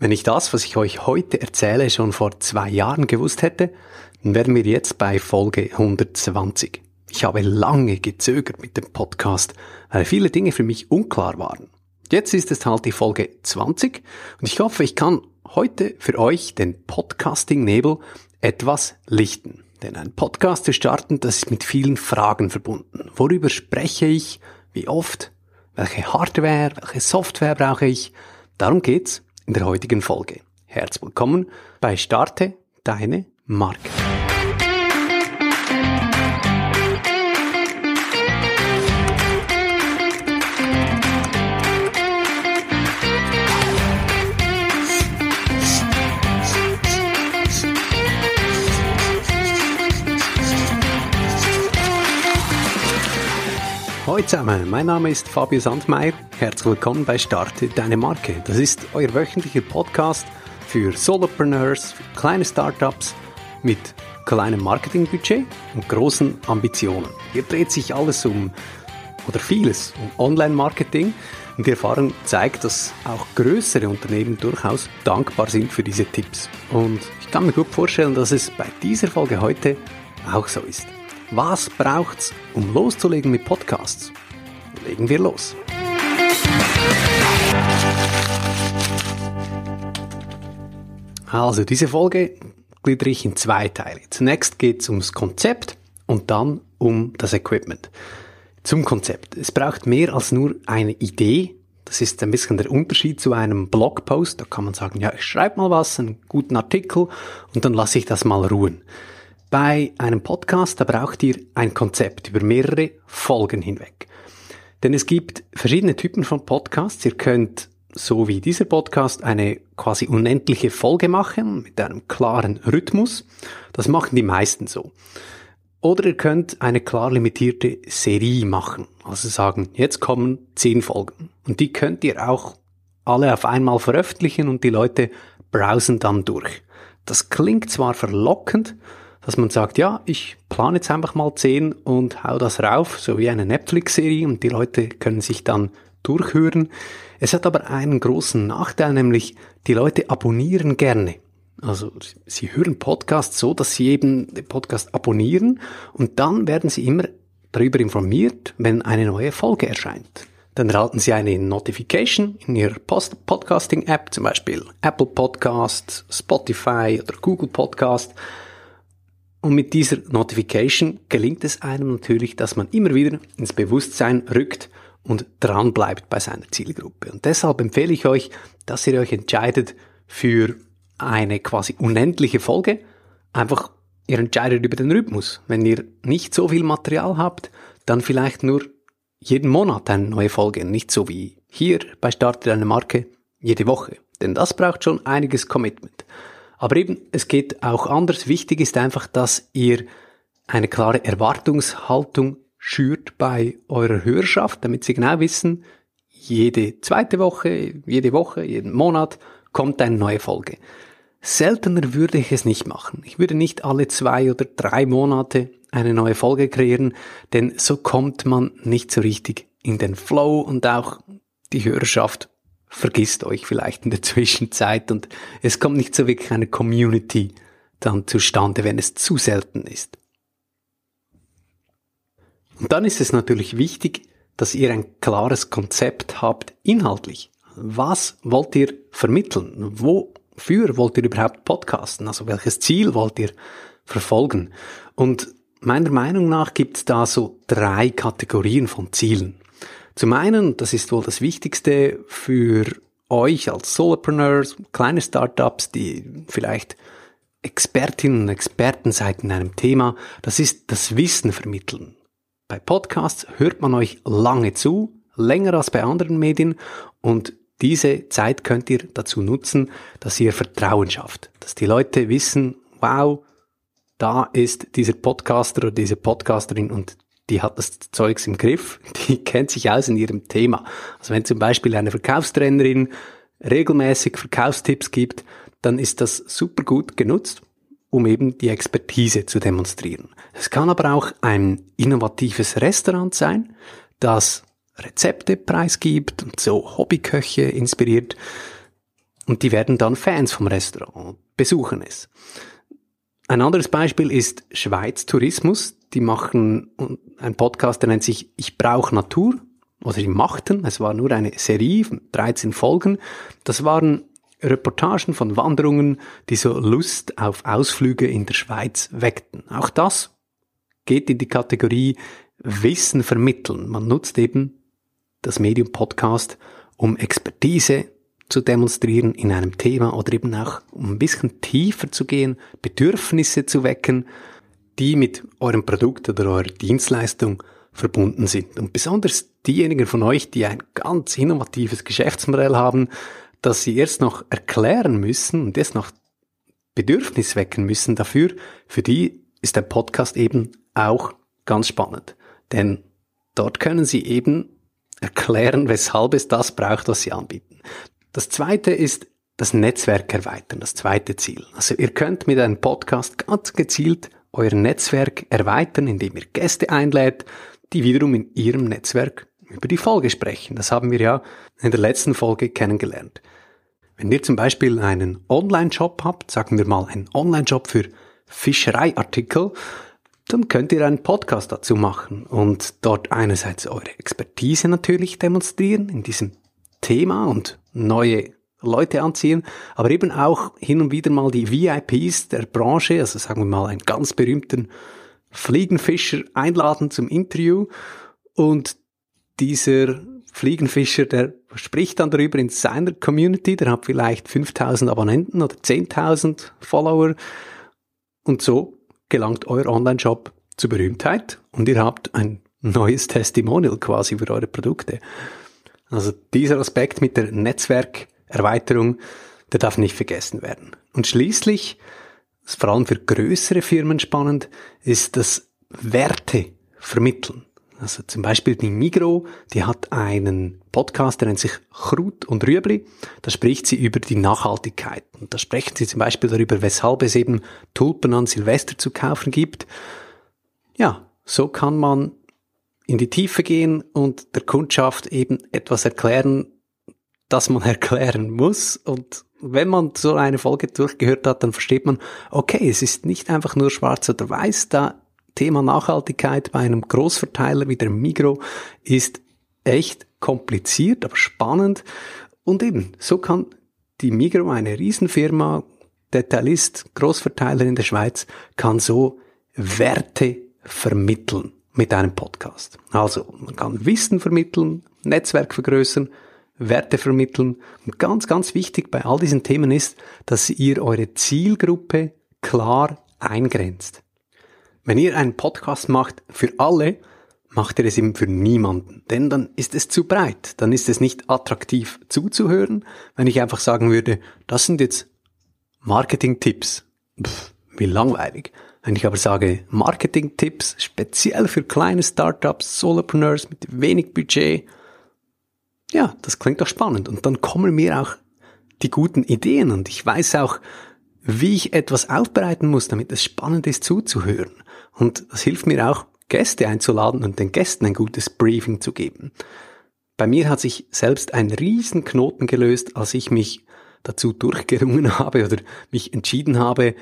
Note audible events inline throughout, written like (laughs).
Wenn ich das, was ich euch heute erzähle, schon vor zwei Jahren gewusst hätte, dann wären wir jetzt bei Folge 120. Ich habe lange gezögert mit dem Podcast, weil viele Dinge für mich unklar waren. Jetzt ist es halt die Folge 20 und ich hoffe, ich kann heute für euch den Podcasting-Nebel etwas lichten. Denn ein Podcast zu starten, das ist mit vielen Fragen verbunden. Worüber spreche ich? Wie oft? Welche Hardware? Welche Software brauche ich? Darum geht's in der heutigen Folge. Herzlich willkommen bei Starte deine Marke. Hallo zusammen, mein Name ist Fabio Sandmeier. Herzlich willkommen bei Starte Deine Marke. Das ist euer wöchentlicher Podcast für Solopreneurs, für kleine Startups mit kleinem Marketingbudget und großen Ambitionen. Hier dreht sich alles um, oder vieles, um Online-Marketing und die Erfahrung zeigt, dass auch größere Unternehmen durchaus dankbar sind für diese Tipps. Und ich kann mir gut vorstellen, dass es bei dieser Folge heute auch so ist. Was braucht's, um loszulegen mit Podcasts? Legen wir los. Also, diese Folge gliedere ich in zwei Teile. Zunächst geht's ums Konzept und dann um das Equipment. Zum Konzept. Es braucht mehr als nur eine Idee. Das ist ein bisschen der Unterschied zu einem Blogpost. Da kann man sagen, ja, ich schreibe mal was, einen guten Artikel und dann lasse ich das mal ruhen. Bei einem Podcast, da braucht ihr ein Konzept über mehrere Folgen hinweg. Denn es gibt verschiedene Typen von Podcasts. Ihr könnt, so wie dieser Podcast, eine quasi unendliche Folge machen mit einem klaren Rhythmus. Das machen die meisten so. Oder ihr könnt eine klar limitierte Serie machen. Also sagen, jetzt kommen zehn Folgen. Und die könnt ihr auch alle auf einmal veröffentlichen und die Leute browsen dann durch. Das klingt zwar verlockend, dass man sagt, ja, ich plane jetzt einfach mal 10 und hau das rauf, so wie eine Netflix-Serie und die Leute können sich dann durchhören. Es hat aber einen großen Nachteil, nämlich die Leute abonnieren gerne. Also sie hören Podcasts so, dass sie eben den Podcast abonnieren und dann werden sie immer darüber informiert, wenn eine neue Folge erscheint. Dann erhalten Sie eine Notification in Ihrer Podcasting-App, zum Beispiel Apple Podcast, Spotify oder Google Podcast. Und mit dieser Notification gelingt es einem natürlich, dass man immer wieder ins Bewusstsein rückt und dran bleibt bei seiner Zielgruppe. Und deshalb empfehle ich euch, dass ihr euch entscheidet für eine quasi unendliche Folge. Einfach, ihr entscheidet über den Rhythmus. Wenn ihr nicht so viel Material habt, dann vielleicht nur jeden Monat eine neue Folge. Nicht so wie hier bei Starte einer Marke jede Woche. Denn das braucht schon einiges Commitment. Aber eben, es geht auch anders. Wichtig ist einfach, dass ihr eine klare Erwartungshaltung schürt bei eurer Hörerschaft, damit sie genau wissen, jede zweite Woche, jede Woche, jeden Monat kommt eine neue Folge. Seltener würde ich es nicht machen. Ich würde nicht alle zwei oder drei Monate eine neue Folge kreieren, denn so kommt man nicht so richtig in den Flow und auch die Hörerschaft vergisst euch vielleicht in der (laughs) Zwischenzeit und es kommt nicht so wirklich eine Community dann zustande, wenn es zu selten ist. Und dann ist es natürlich wichtig, dass ihr ein klares Konzept habt inhaltlich. Was wollt ihr vermitteln? Wofür wollt ihr überhaupt podcasten? Also welches Ziel wollt ihr verfolgen? Und meiner Meinung nach gibt es da so drei Kategorien von Zielen. Zum einen, das ist wohl das Wichtigste für euch als Solopreneurs, kleine Startups, die vielleicht Expertinnen und Experten seid in einem Thema, das ist das Wissen vermitteln. Bei Podcasts hört man euch lange zu, länger als bei anderen Medien und diese Zeit könnt ihr dazu nutzen, dass ihr Vertrauen schafft, dass die Leute wissen, wow, da ist dieser Podcaster oder diese Podcasterin und die hat das Zeugs im Griff, (laughs) die kennt sich aus in ihrem Thema. Also wenn zum Beispiel eine Verkaufstrainerin regelmäßig Verkaufstipps gibt, dann ist das super gut genutzt, um eben die Expertise zu demonstrieren. Es kann aber auch ein innovatives Restaurant sein, das Rezepte preisgibt und so Hobbyköche inspiriert. und die werden dann Fans vom Restaurant, besuchen es. Ein anderes Beispiel ist Schweiz Tourismus. Die machen einen Podcast, der nennt sich Ich brauche Natur. Oder sie machten, es war nur eine Serie, 13 Folgen. Das waren Reportagen von Wanderungen, die so Lust auf Ausflüge in der Schweiz weckten. Auch das geht in die Kategorie Wissen vermitteln. Man nutzt eben das Medium Podcast, um Expertise zu demonstrieren in einem Thema oder eben auch um ein bisschen tiefer zu gehen, Bedürfnisse zu wecken, die mit eurem Produkt oder eurer Dienstleistung verbunden sind. Und besonders diejenigen von euch, die ein ganz innovatives Geschäftsmodell haben, das sie erst noch erklären müssen und erst noch Bedürfnis wecken müssen dafür, für die ist der Podcast eben auch ganz spannend. Denn dort können sie eben erklären, weshalb es das braucht, was sie anbieten. Das zweite ist das Netzwerk erweitern, das zweite Ziel. Also ihr könnt mit einem Podcast ganz gezielt euer Netzwerk erweitern, indem ihr Gäste einlädt, die wiederum in ihrem Netzwerk über die Folge sprechen. Das haben wir ja in der letzten Folge kennengelernt. Wenn ihr zum Beispiel einen Online-Shop habt, sagen wir mal einen Online-Shop für Fischereiartikel, dann könnt ihr einen Podcast dazu machen und dort einerseits eure Expertise natürlich demonstrieren in diesem Thema und neue Leute anziehen, aber eben auch hin und wieder mal die VIPs der Branche, also sagen wir mal einen ganz berühmten Fliegenfischer einladen zum Interview. Und dieser Fliegenfischer, der spricht dann darüber in seiner Community, der hat vielleicht 5000 Abonnenten oder 10.000 Follower. Und so gelangt euer Online-Shop zur Berühmtheit. Und ihr habt ein neues Testimonial quasi für eure Produkte. Also dieser Aspekt mit der Netzwerkerweiterung, der darf nicht vergessen werden. Und schließlich, ist vor allem für größere Firmen spannend, ist das Werte vermitteln. Also zum Beispiel die Migro, die hat einen Podcast, der nennt sich Chrut und Rüebli. Da spricht sie über die Nachhaltigkeit. Und da sprechen sie zum Beispiel darüber, weshalb es eben Tulpen an Silvester zu kaufen gibt. Ja, so kann man in die Tiefe gehen und der Kundschaft eben etwas erklären, das man (laughs) erklären muss. Und wenn man so eine Folge durchgehört hat, dann versteht man, okay, es ist nicht einfach nur schwarz oder weiß, da Thema Nachhaltigkeit bei einem Großverteiler wie der Migro ist echt kompliziert, aber spannend. Und eben, so kann die Migro, eine Riesenfirma, Detailist, Großverteiler in der Schweiz, kann so Werte vermitteln mit einem Podcast. Also, man kann Wissen vermitteln, Netzwerk vergrößern, Werte vermitteln. Und ganz, ganz wichtig bei all diesen Themen ist, dass ihr eure Zielgruppe klar eingrenzt. Wenn ihr einen Podcast macht für alle, macht ihr es eben für niemanden. Denn dann ist es zu breit. Dann ist es nicht attraktiv zuzuhören. Wenn ich einfach sagen würde, das sind jetzt Marketing-Tipps. Wie langweilig. Wenn ich aber sage, Marketing-Tipps speziell für kleine Startups, Solopreneurs mit wenig Budget, ja, das klingt doch spannend. Und dann kommen mir auch die guten Ideen und ich weiß auch, wie ich etwas aufbereiten muss, damit es spannend ist zuzuhören. Und das hilft mir auch, Gäste einzuladen und den Gästen ein gutes Briefing zu geben. Bei mir hat sich selbst ein Riesenknoten gelöst, als ich mich dazu durchgerungen (laughs) habe oder mich entschieden habe,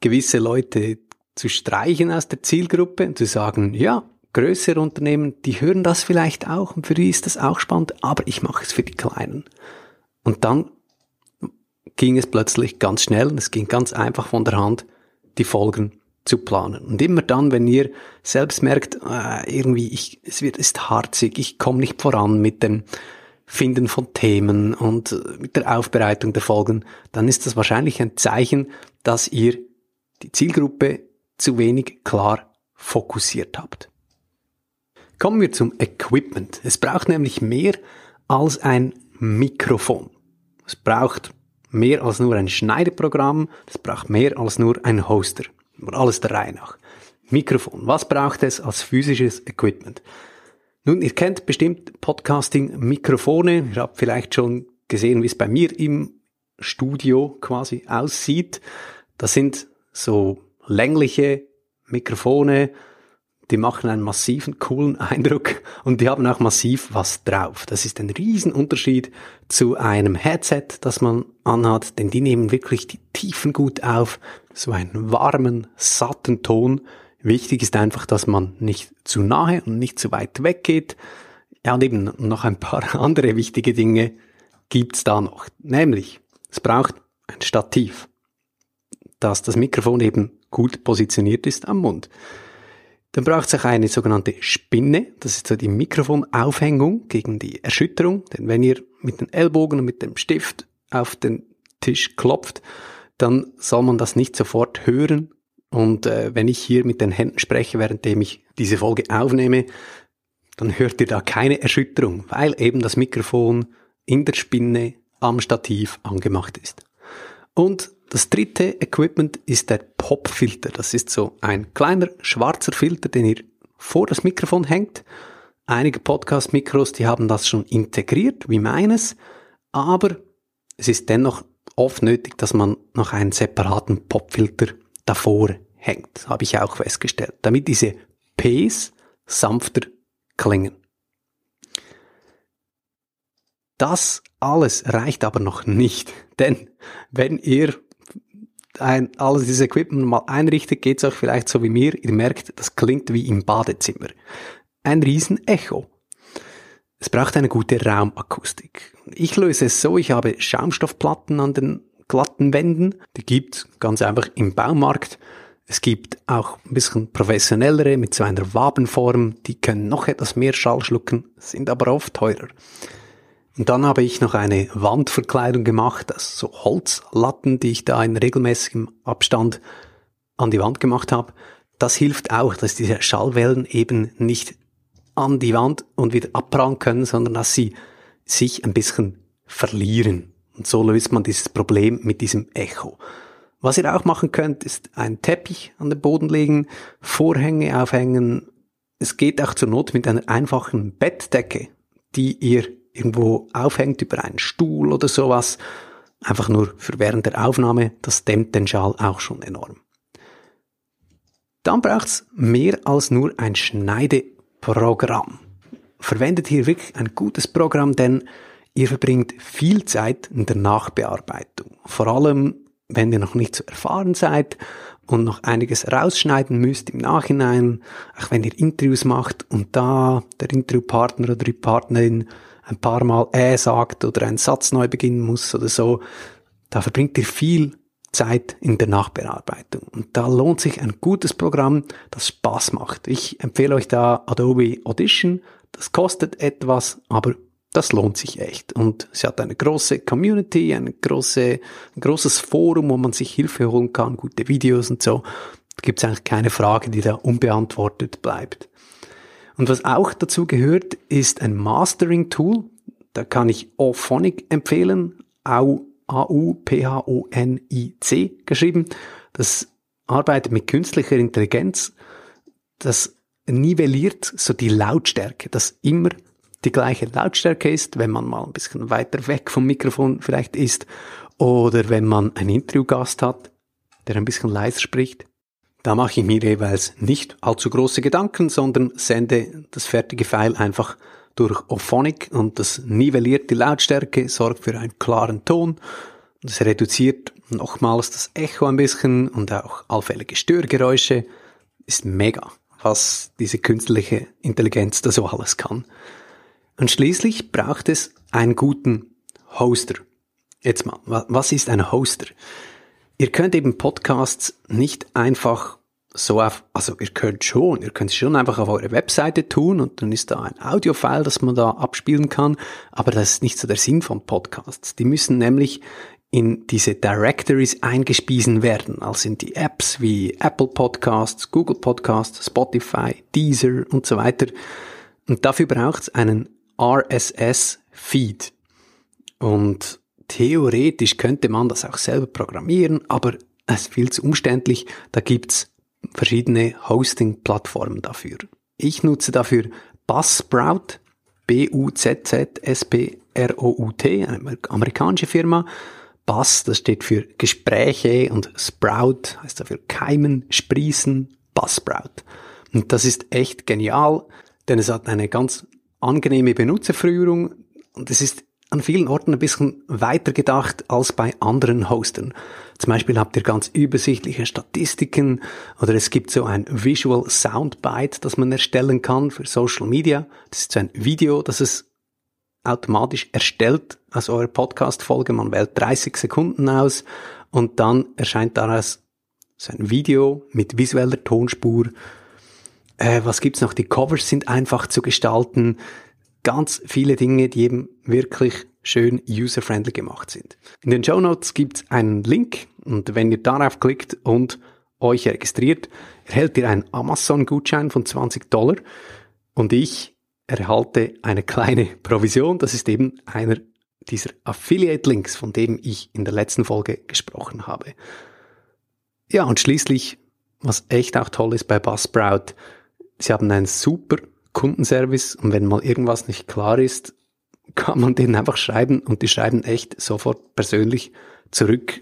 gewisse Leute zu streichen aus der Zielgruppe und zu sagen, ja, größere Unternehmen, die hören das vielleicht auch und für die ist das auch spannend, aber ich mache es für die Kleinen. Und dann ging es plötzlich ganz schnell und es ging ganz einfach von der Hand, die Folgen zu planen. Und immer dann, wenn ihr selbst merkt, äh, irgendwie, ich, es wird, ist harzig, ich komme nicht voran mit dem Finden von Themen und äh, mit der Aufbereitung der Folgen, dann ist das wahrscheinlich ein Zeichen, dass ihr die Zielgruppe zu wenig klar fokussiert habt. Kommen wir zum Equipment. Es braucht nämlich mehr als ein Mikrofon. Es braucht mehr als nur ein Schneideprogramm, es braucht mehr als nur ein Hoster. Alles der Reihe nach. Mikrofon. Was braucht es als physisches Equipment? Nun, ihr kennt bestimmt Podcasting-Mikrofone. Ihr habt vielleicht schon gesehen, wie es bei mir im Studio quasi aussieht. Das sind so längliche Mikrofone, die machen einen massiven, coolen (laughs) Eindruck und die haben auch massiv was drauf. Das ist ein Riesenunterschied zu einem Headset, das man anhat, denn die nehmen wirklich die Tiefen gut auf, so einen warmen, satten Ton. Wichtig ist einfach, dass man nicht zu nahe und nicht zu weit weg geht. Ja, und eben noch ein paar (laughs) andere wichtige Dinge gibt's da noch. Nämlich, es braucht ein Stativ, dass das Mikrofon eben gut positioniert ist am Mund. Dann braucht es auch eine sogenannte Spinne. Das ist so die Mikrofonaufhängung gegen die Erschütterung. Denn wenn ihr mit den Ellbogen und mit dem Stift auf den Tisch klopft, dann soll man das nicht sofort hören. Und äh, wenn ich hier mit den Händen spreche, währenddem ich diese Folge aufnehme, dann hört ihr da keine Erschütterung, weil eben das Mikrofon in der Spinne am Stativ angemacht ist. Und das dritte Equipment ist der Popfilter. Das ist so ein kleiner schwarzer Filter, den ihr vor das Mikrofon hängt. Einige Podcast-Mikros, die haben das schon integriert, wie meines, aber es ist dennoch oft nötig, dass man noch einen separaten Popfilter davor hängt. Habe ich auch festgestellt, damit diese Ps sanfter klingen. Das alles reicht aber noch nicht, (laughs) denn wenn ihr ein, alles dieses Equipment mal einrichtet, geht's euch vielleicht so wie mir. Ihr merkt, das klingt wie im Badezimmer. Ein riesen Echo. Es braucht eine gute Raumakustik. Ich löse es so, ich habe Schaumstoffplatten an den glatten Wänden. Die gibt ganz einfach im Baumarkt. Es gibt auch ein bisschen professionellere mit so einer Wabenform. Die können noch etwas mehr Schall schlucken, sind aber oft teurer. Und dann habe ich noch eine Wandverkleidung gemacht, das so Holzlatten, die ich da in regelmäßigem Abstand an die Wand gemacht habe. Das hilft auch, dass diese Schallwellen eben nicht an die Wand und wieder abprallen können, sondern dass sie sich ein bisschen verlieren. Und so löst man dieses Problem mit diesem Echo. Was ihr auch machen könnt, ist einen Teppich an den Boden legen, Vorhänge aufhängen. Es geht auch zur Not mit einer einfachen Bettdecke, die ihr irgendwo aufhängt über einen Stuhl oder sowas, einfach nur für während der Aufnahme, das dämmt den Schall auch schon enorm. Dann braucht's mehr als nur ein Schneideprogramm. Verwendet hier wirklich ein gutes Programm, denn ihr verbringt viel Zeit in der Nachbearbeitung. Vor allem, wenn ihr noch nicht so erfahren seid und noch einiges rausschneiden müsst im Nachhinein, auch wenn ihr Interviews macht und da der Interviewpartner oder die Partnerin ein paar Mal äh sagt oder einen Satz neu beginnen muss oder so, da verbringt ihr viel Zeit in der Nachbearbeitung. Und da lohnt sich ein gutes Programm, das Spaß macht. Ich empfehle euch da Adobe Audition. Das kostet etwas, aber das lohnt sich echt. Und es hat eine große Community, eine große, ein großes Forum, wo man sich Hilfe holen kann, gute Videos und so. Da gibt es eigentlich keine Frage, die da unbeantwortet bleibt. Und was auch dazu gehört, ist ein Mastering-Tool. Da kann ich Auphonic empfehlen. A-U-P-H-O-N-I-C geschrieben. Das arbeitet mit künstlicher Intelligenz. Das nivelliert so die Lautstärke, dass immer die gleiche Lautstärke ist, wenn man mal ein bisschen weiter weg vom Mikrofon vielleicht ist oder wenn man einen Interviewgast hat, der ein bisschen leiser spricht. Da mache ich mir jeweils nicht allzu große Gedanken, sondern sende das fertige File einfach durch Ophonic und das nivelliert die Lautstärke, sorgt für einen klaren Ton. Das reduziert nochmals das Echo ein bisschen und auch allfällige Störgeräusche. Ist mega, was diese künstliche Intelligenz da so alles kann. Und schließlich braucht es einen guten Hoster. Jetzt mal, was ist ein Hoster? Ihr könnt eben Podcasts nicht einfach so auf, also ihr könnt schon, ihr könnt es schon einfach auf eure Webseite tun und dann ist da ein Audiofile, das man da abspielen kann, aber das ist nicht so der Sinn von Podcasts. Die müssen nämlich in diese Directories eingespiesen werden, also in die Apps wie Apple Podcasts, Google Podcasts, Spotify, Deezer und so weiter. Und dafür braucht es einen RSS-Feed. Und theoretisch könnte man das auch selber programmieren, aber es ist viel zu umständlich. Da gibt's verschiedene Hosting-Plattformen dafür. Ich nutze dafür Buzzsprout, B-U-Z-Z-S-P-R-O-U-T, eine amerikanische Firma. Buzz, das steht für Gespräche und Sprout heißt dafür Keimen, Sprießen, Buzzsprout. Und das ist echt genial, denn es hat eine ganz angenehme Benutzerführung und es ist an vielen Orten ein bisschen weiter gedacht als bei anderen Hostern. Zum Beispiel habt ihr ganz übersichtliche Statistiken oder es gibt so ein Visual Soundbite, das man erstellen kann für Social Media. Das ist so ein Video, das es automatisch erstellt als eure Podcast-Folge. Man wählt 30 Sekunden aus und dann erscheint daraus so ein Video mit visueller Tonspur. Äh, was gibt's noch? Die Covers sind einfach zu gestalten ganz viele Dinge, die eben wirklich schön user-friendly gemacht sind. In den Show Notes gibt es einen Link und wenn ihr darauf klickt und euch registriert, erhält ihr einen Amazon-Gutschein von 20 Dollar und ich erhalte eine kleine Provision. Das ist eben einer dieser Affiliate-Links, von dem ich in der letzten Folge gesprochen habe. Ja, und schließlich, was echt auch toll ist bei Buzzsprout, sie haben einen super Kundenservice und wenn mal irgendwas nicht klar ist, kann man denen einfach schreiben und die schreiben echt sofort persönlich zurück.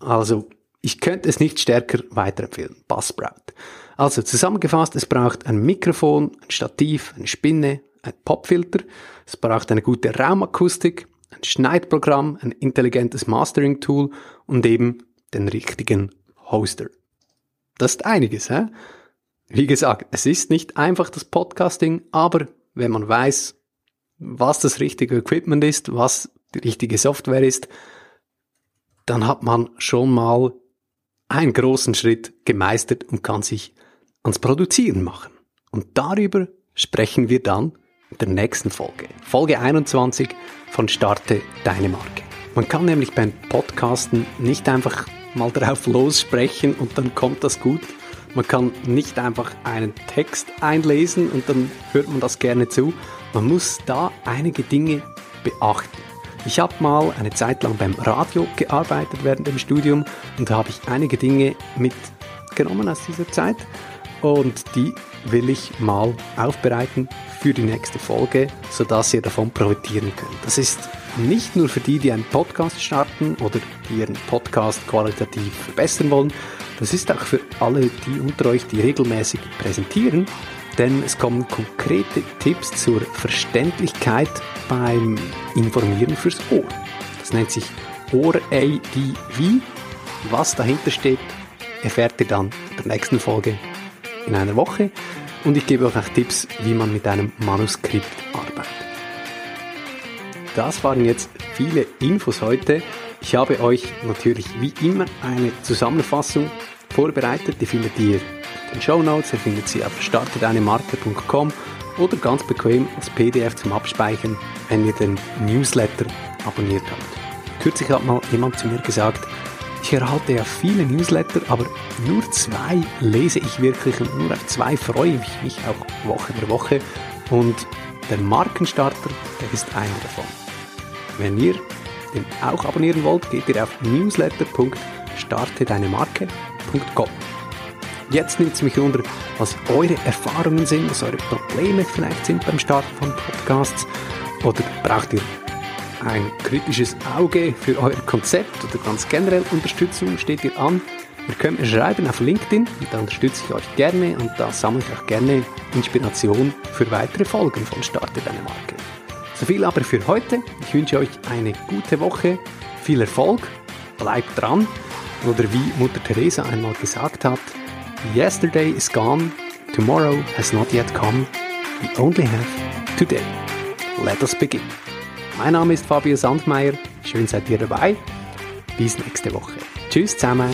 Also ich könnte es nicht stärker weiterempfehlen. Buzzsprout. Also zusammengefasst, es braucht ein Mikrofon, ein Stativ, eine Spinne, ein Popfilter, es braucht eine gute Raumakustik, ein Schneidprogramm, ein intelligentes Mastering-Tool und eben den richtigen Hoster. Das ist einiges, hä? Wie gesagt, es ist nicht einfach das Podcasting, aber wenn man weiß, was das richtige Equipment ist, was die richtige Software ist, dann hat man schon mal einen großen Schritt gemeistert und kann sich ans Produzieren machen. Und darüber sprechen wir dann in der nächsten Folge. Folge 21 von Starte deine Marke. Man kann nämlich beim Podcasten nicht einfach mal drauf lossprechen und dann kommt das gut, man kann nicht einfach einen Text einlesen und dann hört man das gerne zu. Man muss da einige Dinge beachten. Ich habe mal eine Zeit lang beim Radio gearbeitet während dem Studium und da habe ich einige Dinge mitgenommen aus dieser Zeit und die will ich mal aufbereiten für die nächste Folge, sodass ihr davon profitieren könnt. Das ist nicht nur für die, die einen Podcast starten oder die ihren Podcast qualitativ verbessern wollen, das ist auch für alle die unter euch, die regelmäßig präsentieren, denn es kommen konkrete Tipps zur Verständlichkeit beim Informieren fürs Ohr. Das nennt sich Ohr-ADV. Was dahinter steht, erfährt ihr dann in der nächsten Folge in einer Woche und ich gebe euch auch Tipps, wie man mit einem Manuskript arbeitet. Das waren jetzt viele Infos heute. Ich habe euch natürlich wie immer eine Zusammenfassung vorbereitet. Die findet ihr in den Show Notes. Ihr findet sie auf startedeinemarke.com oder ganz bequem als PDF zum Abspeichern, wenn ihr den Newsletter abonniert habt. Kürzlich hat mal jemand zu mir gesagt, ich erhalte ja viele Newsletter, aber nur zwei lese ich wirklich und nur auf zwei freue ich mich auch Woche für Woche. Und der Markenstarter, der ist einer davon. Wenn ihr den auch abonnieren wollt, geht ihr auf newsletter.startedeinemarke.com. Jetzt nimmt es mich unter, was eure Erfahrungen sind, was eure Probleme vielleicht sind beim Starten von Podcasts oder braucht ihr ein kritisches Auge für euer Konzept oder ganz generell Unterstützung steht ihr an. Ihr könnt mir schreiben auf LinkedIn, da unterstütze ich euch gerne und da sammle ich auch gerne Inspiration für weitere Folgen von Starte deine Marke. So viel aber für heute. Ich wünsche euch eine gute Woche, viel Erfolg, bleibt dran oder wie Mutter Teresa einmal gesagt hat, Yesterday is gone, tomorrow has not yet come, we only have today. Let us begin. Mein Name ist Fabio Sandmeier, schön seid ihr dabei. Bis nächste Woche. Tschüss zusammen.